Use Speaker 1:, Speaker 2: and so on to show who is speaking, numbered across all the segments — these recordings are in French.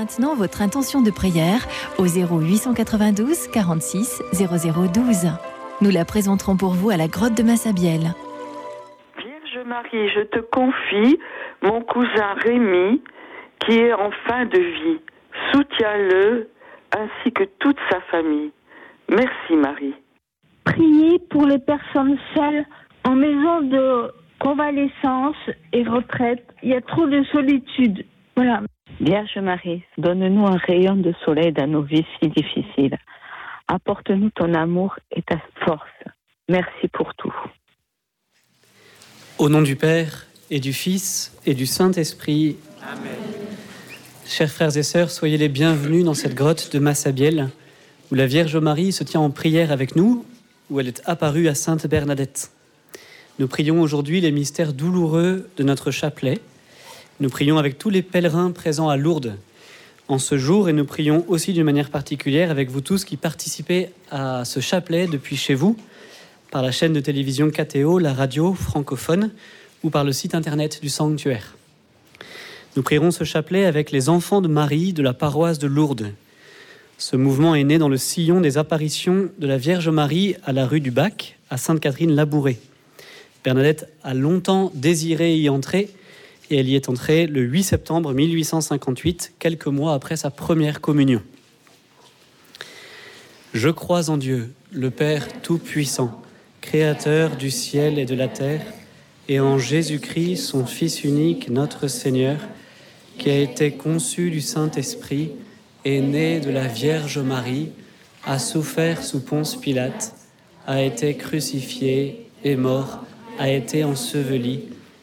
Speaker 1: Maintenant votre intention de prière au 0892 46 0012. Nous la présenterons pour vous à la grotte de Massabielle.
Speaker 2: Vierge Marie, je te confie mon cousin Rémi qui est en fin de vie. Soutiens-le ainsi que toute sa famille. Merci Marie.
Speaker 3: Priez pour les personnes seules en maison de convalescence et retraite. Il y a trop de solitude. Voilà.
Speaker 4: Vierge Marie, donne-nous un rayon de soleil dans nos vies si difficiles. Apporte-nous ton amour et ta force. Merci pour tout.
Speaker 5: Au nom du Père et du Fils et du Saint-Esprit. Amen. Chers frères et sœurs, soyez les bienvenus dans cette grotte de Massabielle, où la Vierge Marie se tient en prière avec nous, où elle est apparue à Sainte Bernadette. Nous prions aujourd'hui les mystères douloureux de notre chapelet. Nous prions avec tous les pèlerins présents à Lourdes en ce jour et nous prions aussi d'une manière particulière avec vous tous qui participez à ce chapelet depuis chez vous, par la chaîne de télévision KTO, la radio francophone ou par le site internet du sanctuaire. Nous prierons ce chapelet avec les enfants de Marie de la paroisse de Lourdes. Ce mouvement est né dans le sillon des apparitions de la Vierge Marie à la rue du Bac, à Sainte-Catherine-Labourée. Bernadette a longtemps désiré y entrer et elle y est entrée le 8 septembre 1858, quelques mois après sa première communion. Je crois en Dieu, le Père Tout-Puissant, Créateur du ciel et de la terre, et en Jésus-Christ, son Fils unique, notre Seigneur, qui a été conçu du Saint-Esprit, est né de la Vierge Marie, a souffert sous Ponce Pilate, a été crucifié, est mort, a été enseveli,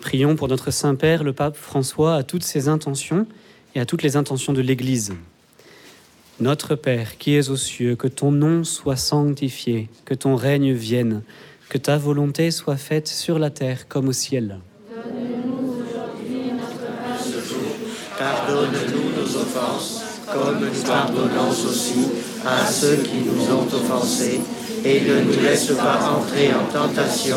Speaker 5: Prions pour notre Saint-Père, le Pape François, à toutes ses intentions et à toutes les intentions de l'Église. Notre Père qui es aux cieux, que ton nom soit sanctifié, que ton règne vienne, que ta volonté soit faite sur la terre comme au ciel.
Speaker 6: Pardonne-nous nos offenses, comme nous pardonnons aussi à ceux qui nous ont offensés, et ne nous laisse pas entrer en tentation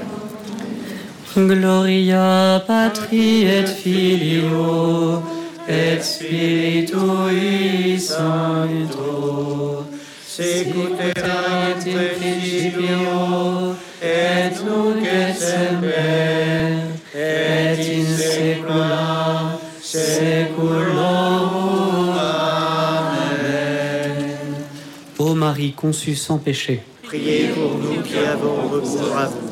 Speaker 5: Gloria Patri et Filio et Spiritui Sancto
Speaker 6: Secuterat in principio et nunc et semper et in saecula saeculorum. Amen.
Speaker 5: Ô Marie conçue sans péché,
Speaker 6: Priez pour nous qui avons recours à vous.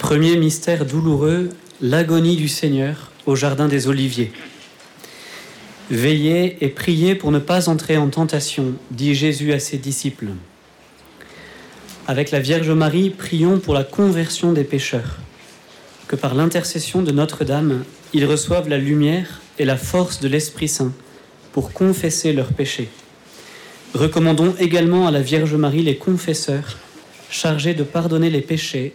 Speaker 5: Premier mystère douloureux, l'agonie du Seigneur au jardin des Oliviers. Veillez et priez pour ne pas entrer en tentation, dit Jésus à ses disciples. Avec la Vierge Marie, prions pour la conversion des pécheurs, que par l'intercession de Notre-Dame, ils reçoivent la lumière et la force de l'Esprit Saint pour confesser leurs péchés. Recommandons également à la Vierge Marie les confesseurs chargés de pardonner les péchés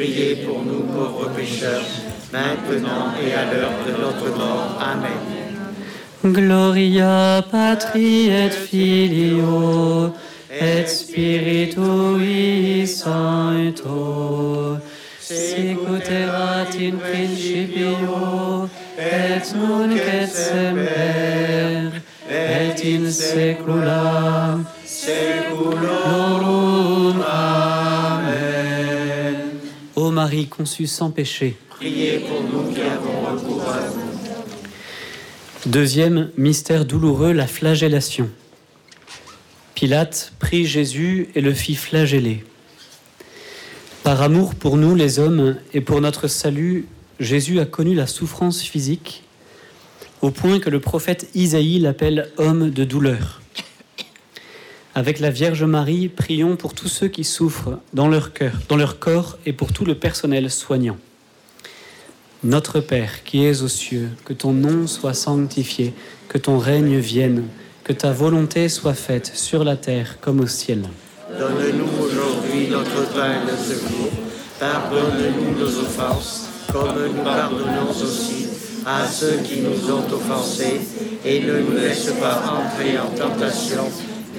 Speaker 6: priez pour nous pauvres pécheurs, maintenant et à l'heure de notre mort. Amen.
Speaker 5: Gloria Patri et Filio et Spiritui Sancto sicut erat in principio et nunc et semper et in saecula Ô Marie conçue sans péché,
Speaker 6: Priez pour nous qui avons recours à vous.
Speaker 5: Deuxième mystère douloureux, la flagellation. Pilate prit Jésus et le fit flageller. Par amour pour nous les hommes et pour notre salut, Jésus a connu la souffrance physique au point que le prophète Isaïe l'appelle homme de douleur. Avec la Vierge Marie, prions pour tous ceux qui souffrent dans leur cœur, dans leur corps et pour tout le personnel soignant. Notre Père qui es aux cieux, que ton nom soit sanctifié, que ton règne vienne, que ta volonté soit faite sur la terre comme au ciel.
Speaker 6: Donne-nous aujourd'hui notre pain de ce jour. Pardonne-nous nos offenses, comme nous pardonnons aussi à ceux qui nous ont offensés, et ne nous laisse pas entrer en tentation,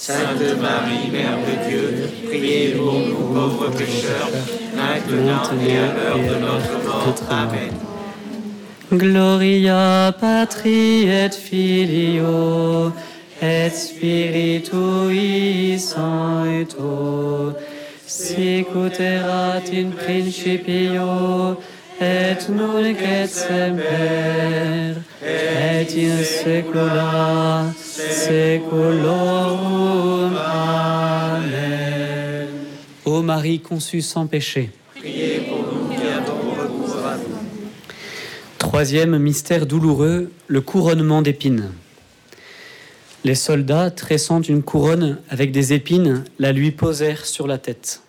Speaker 6: Sainte Marie, Mère de Dieu, priez pour nous pauvres pécheurs, maintenant et à l'heure de notre mort. Amen.
Speaker 5: Gloria Patri et Filio et Spiritui Sancto sic ut erat in principio et. Ô Marie conçue sans péché,
Speaker 6: Priez pour nous.
Speaker 5: Troisième mystère douloureux, le couronnement d'épines. Les soldats, tressant une couronne avec des épines, la lui posèrent sur la tête.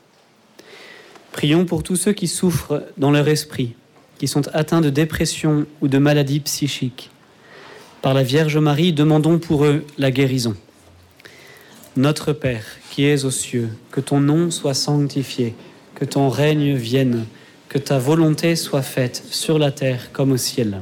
Speaker 5: Prions pour tous ceux qui souffrent dans leur esprit, qui sont atteints de dépression ou de maladies psychiques. Par la Vierge Marie, demandons pour eux la guérison. Notre Père, qui es aux cieux, que ton nom soit sanctifié, que ton règne vienne, que ta volonté soit faite sur la terre comme au ciel.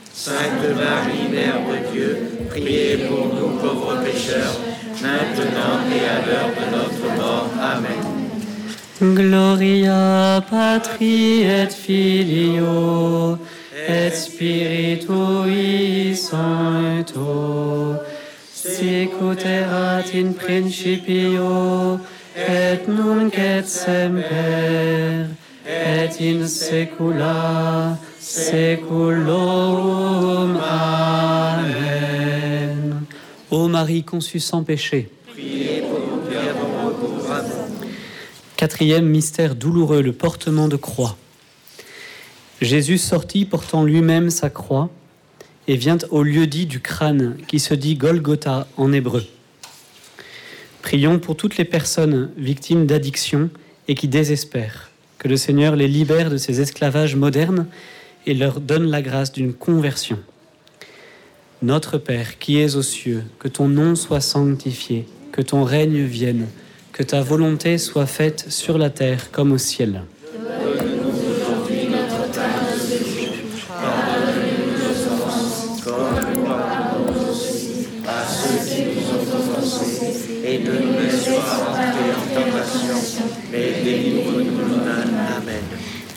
Speaker 6: Sainte Marie, Mère de Dieu, priez pour nous pauvres pécheurs, maintenant et à l'heure de notre mort. Amen.
Speaker 5: Gloria Patri et Filio et Spiritui Sancto sicut in principio et nunc et semper et in saecula Amen. Ô Marie conçue sans péché. Quatrième mystère douloureux, le portement de croix. Jésus sortit portant lui-même sa croix et vient au lieu dit du crâne qui se dit Golgotha en hébreu. Prions pour toutes les personnes victimes d'addiction et qui désespèrent, que le Seigneur les libère de ces esclavages modernes et leur donne la grâce d'une conversion. Notre Père qui es aux cieux, que ton nom soit sanctifié, que ton règne vienne, que ta volonté soit faite sur la terre comme au ciel.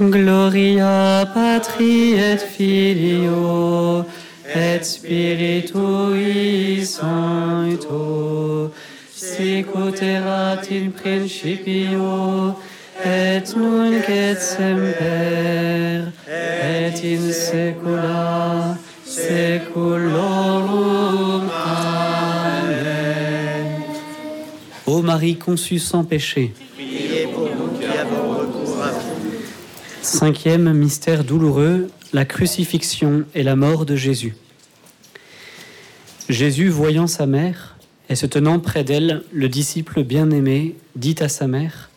Speaker 5: Gloria Patri et Filio et Spiritui Sancto sicut erat in principio et nunc et semper et in saecula saeculorum. Amen. Ô Marie conçue sans péché, Cinquième mystère douloureux, la crucifixion et la mort de Jésus. Jésus, voyant sa mère et se tenant près d'elle, le disciple bien-aimé dit à sa mère,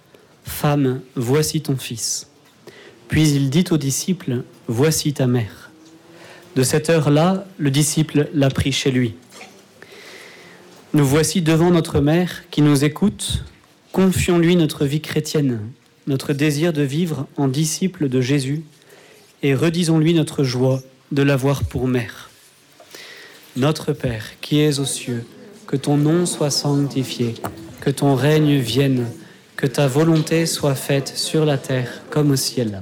Speaker 5: Femme, voici ton fils. Puis il dit au disciple, Voici ta mère. De cette heure-là, le disciple l'a pris chez lui. Nous voici devant notre mère qui nous écoute. Confions-lui notre vie chrétienne, notre désir de vivre en disciple de Jésus, et redisons-lui notre joie de l'avoir pour mère. Notre Père, qui es aux cieux, que ton nom soit sanctifié, que ton règne vienne, que ta volonté soit faite sur la terre comme au ciel.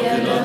Speaker 6: de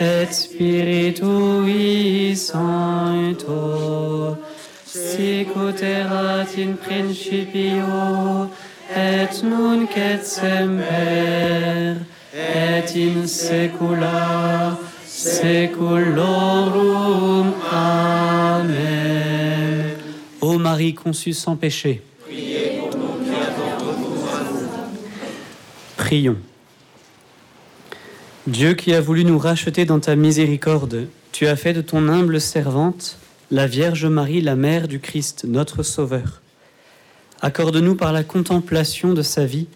Speaker 5: et Spiritui Sancto sic ut in principio et nunc et semper et in saecula saeculorum. Amen. Ô Marie conçue sans péché,
Speaker 6: Priez pour nous qui avons recours à vous.
Speaker 5: Prions. Dieu qui a voulu nous racheter dans ta miséricorde, tu as fait de ton humble servante la Vierge Marie, la mère du Christ, notre Sauveur. Accorde-nous par la contemplation de sa vie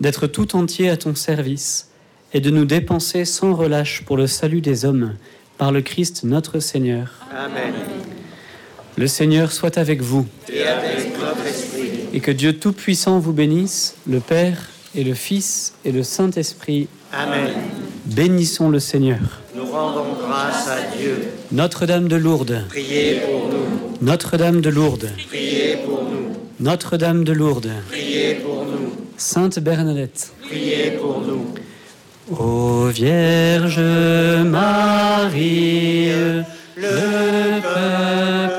Speaker 5: d'être tout entier à ton service et de nous dépenser sans relâche pour le salut des hommes, par le Christ notre Seigneur.
Speaker 6: Amen.
Speaker 5: Le Seigneur soit avec vous
Speaker 6: Et avec esprit.
Speaker 5: et que Dieu Tout-Puissant vous bénisse, le Père et le Fils et le Saint-Esprit.
Speaker 6: Amen.
Speaker 5: Bénissons le Seigneur.
Speaker 6: Nous rendons grâce à Dieu.
Speaker 5: Notre-Dame de Lourdes,
Speaker 6: Priez pour nous.
Speaker 5: Notre-Dame de Lourdes,
Speaker 6: Priez pour nous.
Speaker 5: Notre-Dame de Lourdes,
Speaker 6: Priez pour nous.
Speaker 5: Sainte Bernadette,
Speaker 6: Priez pour nous.
Speaker 5: Ô Vierge Marie, le peuple